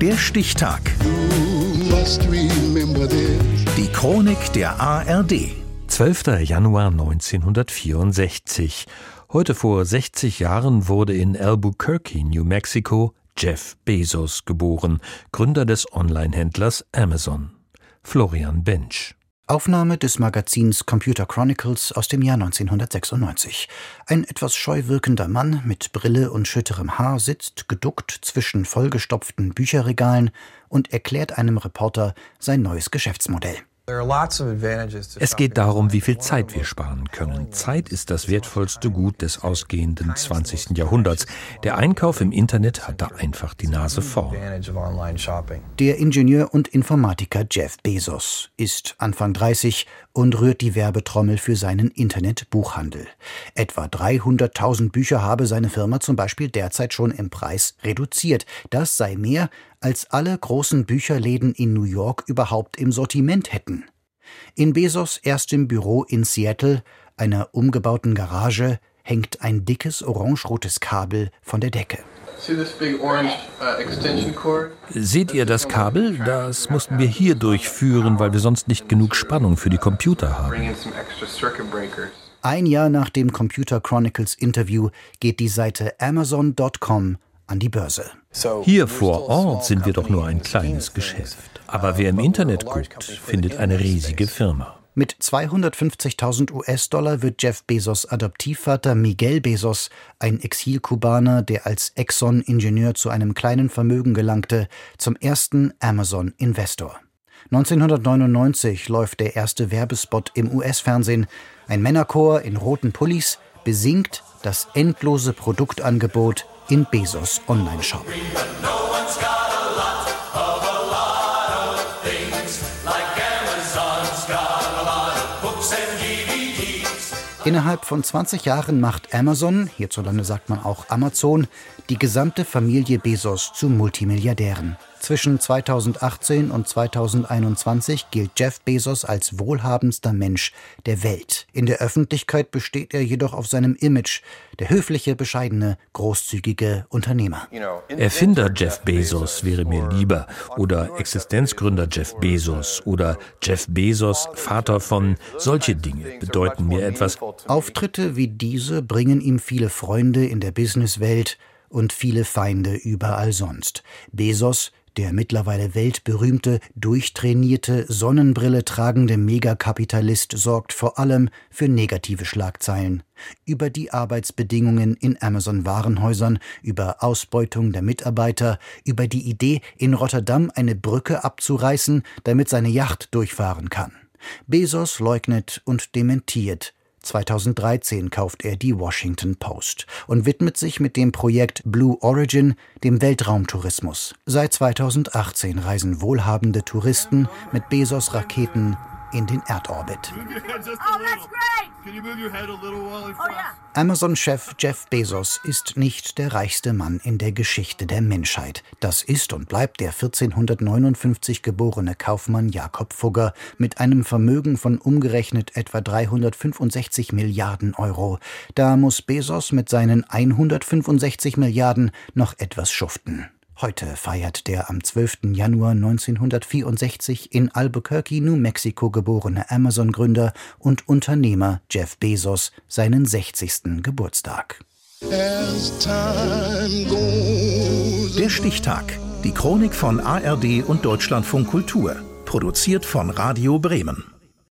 Der Stichtag. Die Chronik der ARD. 12. Januar 1964. Heute vor 60 Jahren wurde in Albuquerque, New Mexico, Jeff Bezos geboren, Gründer des Online-Händlers Amazon. Florian Bench. Aufnahme des Magazins Computer Chronicles aus dem Jahr 1996. Ein etwas scheu wirkender Mann mit Brille und schütterem Haar sitzt geduckt zwischen vollgestopften Bücherregalen und erklärt einem Reporter sein neues Geschäftsmodell. Es geht darum, wie viel Zeit wir sparen können. Zeit ist das wertvollste Gut des ausgehenden 20. Jahrhunderts. Der Einkauf im Internet hat da einfach die Nase vorn. Der Ingenieur und Informatiker Jeff Bezos ist Anfang 30 und rührt die Werbetrommel für seinen Internetbuchhandel. Etwa 300.000 Bücher habe seine Firma zum Beispiel derzeit schon im Preis reduziert. Das sei mehr, als alle großen Bücherläden in New York überhaupt im Sortiment hätten. In Bezos erstem Büro in Seattle, einer umgebauten Garage, hängt ein dickes orangerotes Kabel von der Decke. Seht ihr das Kabel? Das mussten wir hier durchführen, weil wir sonst nicht genug Spannung für die Computer haben. Ein Jahr nach dem Computer Chronicles Interview geht die Seite Amazon.com an die Börse. Hier vor Ort sind wir doch nur ein kleines Geschäft. Aber wer im Internet guckt, findet eine riesige Firma. Mit 250.000 US-Dollar wird Jeff Bezos Adoptivvater Miguel Bezos, ein Exil-Kubaner, der als Exxon-Ingenieur zu einem kleinen Vermögen gelangte, zum ersten Amazon-Investor. 1999 läuft der erste Werbespot im US-Fernsehen. Ein Männerchor in roten Pullis besingt das endlose Produktangebot in Bezos Online-Shop. Innerhalb von 20 Jahren macht Amazon, hierzulande sagt man auch Amazon, die gesamte Familie Bezos zu Multimilliardären. Zwischen 2018 und 2021 gilt Jeff Bezos als wohlhabendster Mensch der Welt. In der Öffentlichkeit besteht er jedoch auf seinem Image, der höfliche, bescheidene, großzügige Unternehmer. Erfinder Jeff Bezos wäre mir lieber oder Existenzgründer Jeff Bezos oder Jeff Bezos, Vater von solche Dinge bedeuten mir etwas. Auftritte wie diese bringen ihm viele Freunde in der Businesswelt und viele Feinde überall sonst. Bezos der mittlerweile weltberühmte, durchtrainierte, Sonnenbrille tragende Megakapitalist sorgt vor allem für negative Schlagzeilen. Über die Arbeitsbedingungen in Amazon-Warenhäusern, über Ausbeutung der Mitarbeiter, über die Idee, in Rotterdam eine Brücke abzureißen, damit seine Yacht durchfahren kann. Bezos leugnet und dementiert, 2013 kauft er die Washington Post und widmet sich mit dem Projekt Blue Origin dem Weltraumtourismus. Seit 2018 reisen wohlhabende Touristen mit Bezos Raketen in den Erdorbit. Amazon-Chef Jeff Bezos ist nicht der reichste Mann in der Geschichte der Menschheit. Das ist und bleibt der 1459 geborene Kaufmann Jakob Fugger mit einem Vermögen von umgerechnet etwa 365 Milliarden Euro. Da muss Bezos mit seinen 165 Milliarden noch etwas schuften. Heute feiert der am 12. Januar 1964 in Albuquerque, New Mexico geborene Amazon-Gründer und Unternehmer Jeff Bezos seinen 60. Geburtstag. Der Stichtag. Die Chronik von ARD und Deutschlandfunk Kultur. Produziert von Radio Bremen.